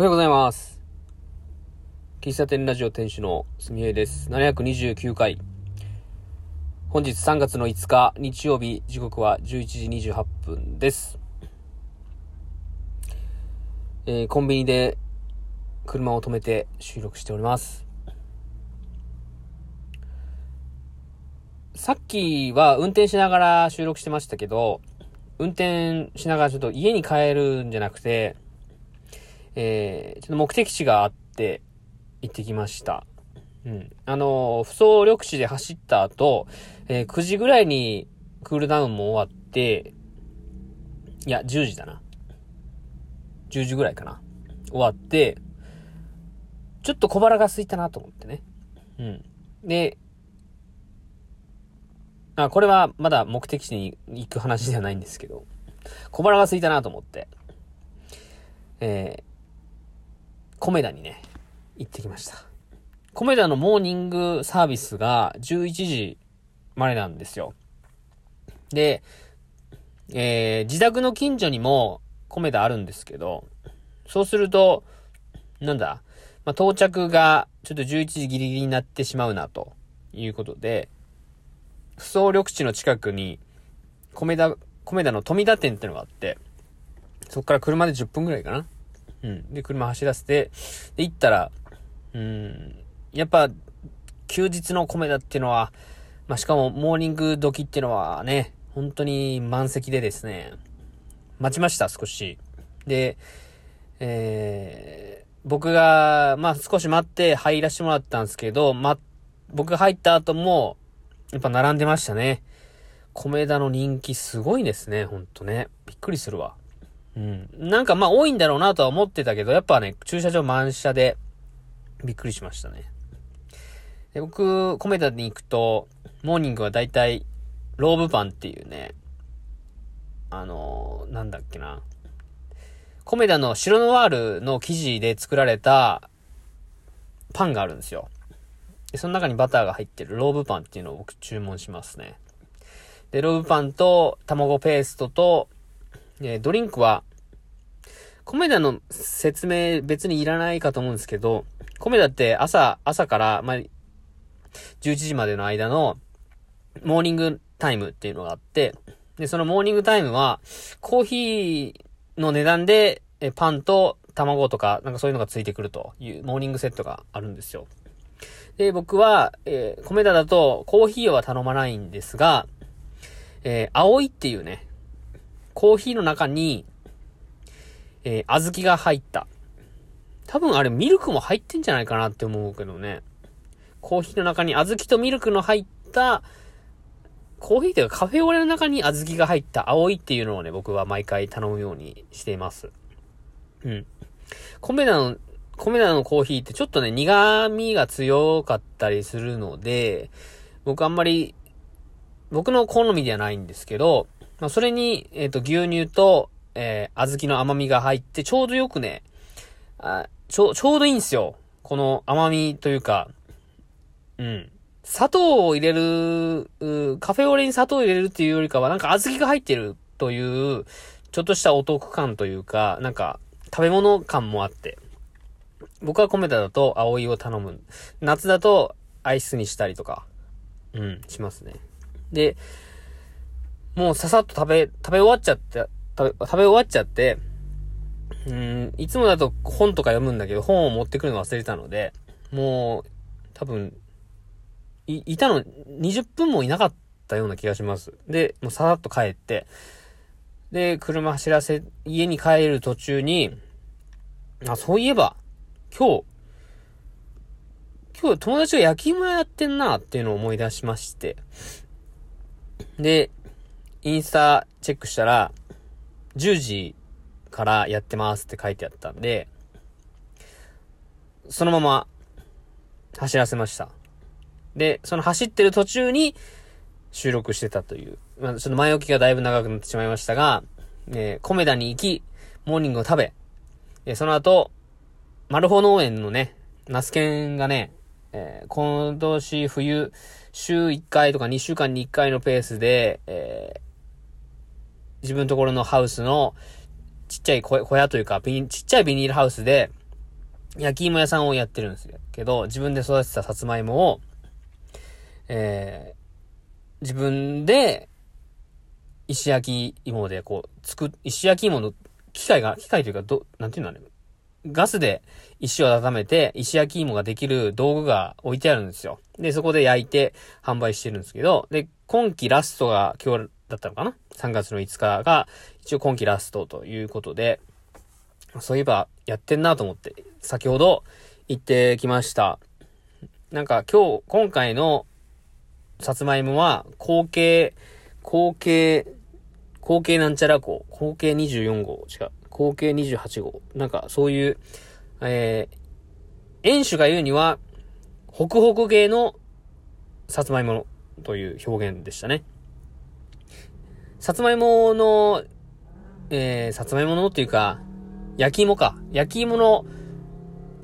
おはようございます。喫茶店ラジオ店主のすみえです。729回。本日3月の5日日曜日、時刻は11時28分です。えーコンビニで車を止めて収録しております。さっきは運転しながら収録してましたけど、運転しながらちょっと家に帰るんじゃなくて、えー、ちょっと目的地があって行ってきました。うん。あのー、不走緑地で走った後、えー9時ぐらいにクールダウンも終わって、いや、10時だな。10時ぐらいかな。終わって、ちょっと小腹が空いたなと思ってね。うん。で、あ、これはまだ目的地に行く話ではないんですけど、小腹が空いたなと思って、えー、コメダにね、行ってきました。コメダのモーニングサービスが11時までなんですよ。で、えー、自宅の近所にもコメダあるんですけど、そうすると、なんだ、まあ、到着がちょっと11時ギリギリになってしまうな、ということで、不走緑地の近くに、米田、米田の富田店ってのがあって、そっから車で10分ぐらいかな。うん。で、車走らせて、で、行ったら、うん、やっぱ、休日の米田っていうのは、まあ、しかもモーニング時っていうのはね、本当に満席でですね、待ちました、少し。で、えー、僕が、まあ、少し待って入らせてもらったんですけど、ま、僕が入った後も、やっぱ並んでましたね。米田の人気すごいですね、ほんとね。びっくりするわ。うん。なんかまあ多いんだろうなとは思ってたけど、やっぱね、駐車場満車で、びっくりしましたね。で僕、米田に行くと、モーニングはだいたい、ローブパンっていうね、あのーなんだっけな。米田の白ノワールの生地で作られたパンがあるんですよ。で、その中にバターが入ってるローブパンっていうのを僕注文しますね。で、ローブパンと卵ペーストと、えードリンクは、コメダの説明別にいらないかと思うんですけど、コメダって朝、朝から、まあ、11時までの間の、モーニングタイムっていうのがあって、で、そのモーニングタイムは、コーヒーの値段で、えパンと卵とか、なんかそういうのがついてくるという、モーニングセットがあるんですよ。で、僕は、えー、米田だとコーヒーは頼まないんですが、えー、葵っていうね、コーヒーの中に、えー、小豆が入った。多分あれミルクも入ってんじゃないかなって思うけどね。コーヒーの中に小豆とミルクの入った、コーヒーというかカフェオレの中に小豆が入った葵っていうのをね、僕は毎回頼むようにしています。うん。米田の米田のコーヒーってちょっとね、苦味が強かったりするので、僕あんまり、僕の好みではないんですけど、まあ、それに、えっ、と、牛乳と、えー、小豆の甘みが入って、ちょうどよくね、あちょ、ちょうどいいんですよ。この甘みというか、うん。砂糖を入れる、カフェオレに砂糖を入れるっていうよりかは、なんか小豆が入ってるという、ちょっとしたお得感というか、なんか、食べ物感もあって、僕は米田だと葵を頼む。夏だとアイスにしたりとか、うん、しますね。で、もうささっと食べ、食べ終わっちゃって、食べ、食べ終わっちゃって、うん、いつもだと本とか読むんだけど、本を持ってくるの忘れたので、もう、多分、い、いたの20分もいなかったような気がします。で、もうささっと帰って、で、車走らせ、家に帰る途中に、あ、そういえば、今日、今日友達が焼き芋屋やってんなっていうのを思い出しまして。で、インスタチェックしたら、10時からやってますって書いてあったんで、そのまま走らせました。で、その走ってる途中に収録してたという。まあ、ちょっと前置きがだいぶ長くなってしまいましたが、えー、コメダに行き、モーニングを食べ、えーその後、マルホ農園のね、ナスケンがね、えー今年冬、週1回とか2週間に1回のペースで、えー自分のところのハウスのちっちゃい小屋というか、ビちっちゃいビニールハウスで、焼き芋屋さんをやってるんですけど、自分で育てたさつまいもを、えー、自分で、石焼き芋でこう、作、石焼き芋の機械が、機械というか、ど、なんていうんだね。ガスで石を温めて、石焼き芋ができる道具が置いてあるんですよ。で、そこで焼いて販売してるんですけど、で、今季ラストが今日だったのかな ?3 月の5日が一応今季ラストということで、そういえばやってんなと思って、先ほど行ってきました。なんか今日、今回のさつまいもは、後継、後継、後継なんちゃら号、後継24号、違う、後継28号。なんかそういう、えー、園主が言うには、ホクホク系のさつまいものという表現でしたね。さつまいもの、えー、さつまいものっていうか、焼き芋か。焼き芋の、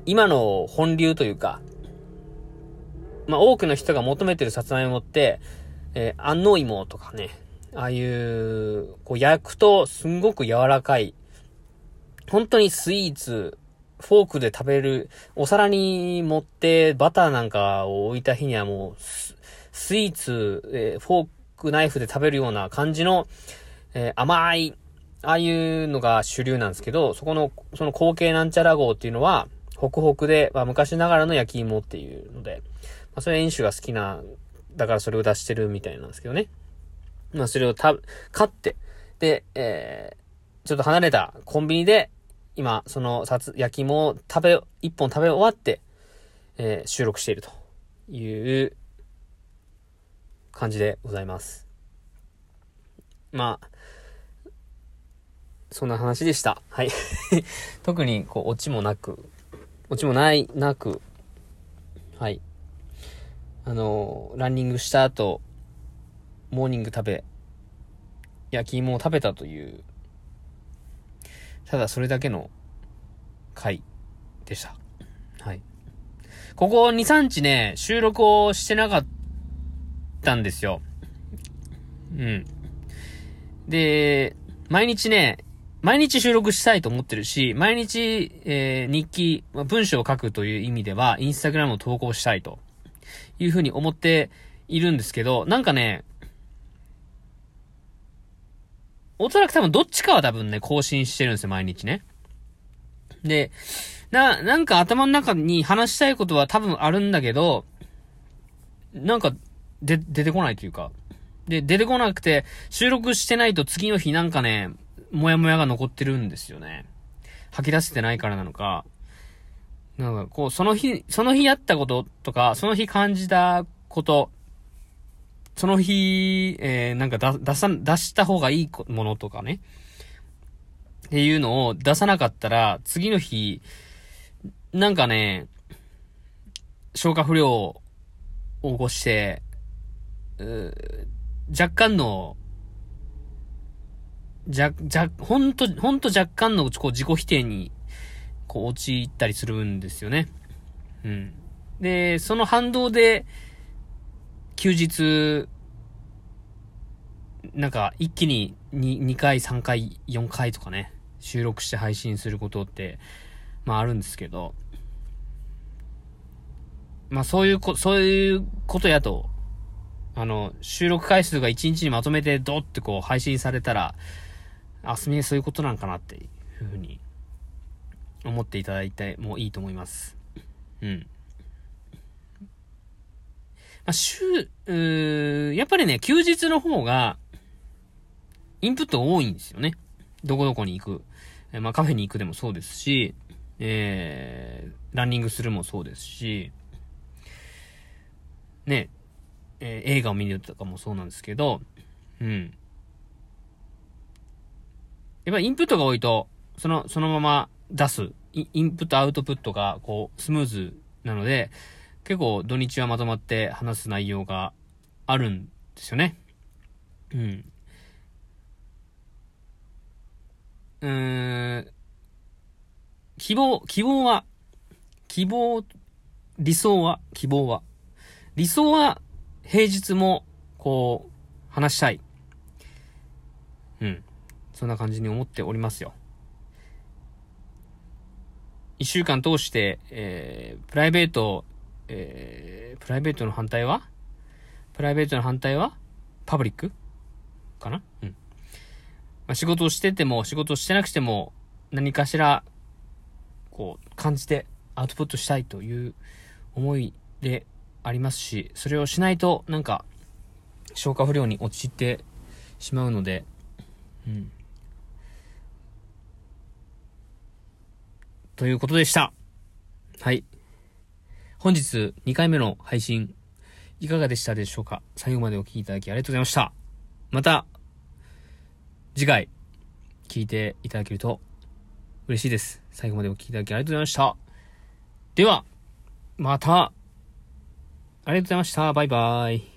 今の本流というか、まあ、多くの人が求めてるさつまいもって、えー、安納芋とかね、ああいう、こう焼くとすんごく柔らかい、本当にスイーツ、フォークで食べる、お皿に盛ってバターなんかを置いた日にはもう、スイーツ、えー、フォークナイフで食べるような感じの、えー、甘い、ああいうのが主流なんですけど、そこの、その後継なんちゃら号っていうのは、ホクホクで、まあ、昔ながらの焼き芋っていうので、まあ、それ演習が好きな、だからそれを出してるみたいなんですけどね。まあ、それをた、買って、で、えー、ちょっと離れたコンビニで、今、その、さつ、焼き芋を食べ、一本食べ終わって、えー、収録しているという感じでございます。まあ、そんな話でした。はい。特に、こう、オチもなく、オチもない、なく、はい。あの、ランニングした後、モーニング食べ、焼き芋を食べたという、ただそれだけの回でした。はい。ここ2、3日ね、収録をしてなかったたんですよ。うん。で、毎日ね、毎日収録したいと思ってるし、毎日、えー、日記、文章を書くという意味では、インスタグラムを投稿したいというふうに思っているんですけど、なんかね、おそらく多分どっちかは多分ね、更新してるんですよ、毎日ね。で、な、なんか頭の中に話したいことは多分あるんだけど、なんか、で、出てこないというか。で、出てこなくて、収録してないと次の日なんかね、もやもやが残ってるんですよね。吐き出せてないからなのか。なんか、こう、その日、その日やったこととか、その日感じたこと、その日、えー、なんか出、さ、出した方がいいものとかね。っていうのを出さなかったら、次の日、なんかね、消化不良を起こして、若干のじゃ、じゃ、ほんと、ほんと若干のこう自己否定に、こう陥ったりするんですよね。うん。で、その反動で、休日、なんか一気に 2, 2回、3回、4回とかね、収録して配信することって、まああるんですけど、まあそういうこ、そういうことやと、あの、収録回数が1日にまとめてドってこう配信されたら、あ、すみそういうことなんかなっていうふうに思っていただいてもいいと思います。うん。まあ、週、うやっぱりね、休日の方が、インプット多いんですよね。どこどこに行く。えまあ、カフェに行くでもそうですし、えー、ランニングするもそうですし、ね、えー、映画を見るとかもそうなんですけど、うん。やっぱインプットが多いと、その、そのまま出す、インプットアウトプットが、こう、スムーズなので、結構土日はまとまって話す内容があるんですよね。うん。うん、希望、希望は、希望、理想は、希望は。理想は、平日も、こう、話したい。うん。そんな感じに思っておりますよ。一週間通して、えー、プライベート、えー、プライベートの反対は？プライベートの反対は？パブリックかな？うん。まあ、仕事をしてても、仕事をしてなくても、何かしら、こう、感じてアウトプットしたいという思いでありますし、それをしないと、なんか、消化不良に陥ってしまうので、うん。ということでした。はい。本日2回目の配信、いかがでしたでしょうか？最後までお聴きいただきありがとうございました。また、次回、聞いていただけると嬉しいです。最後までお聴きいただきありがとうございました。では、また、ありがとうございました。バイバイ。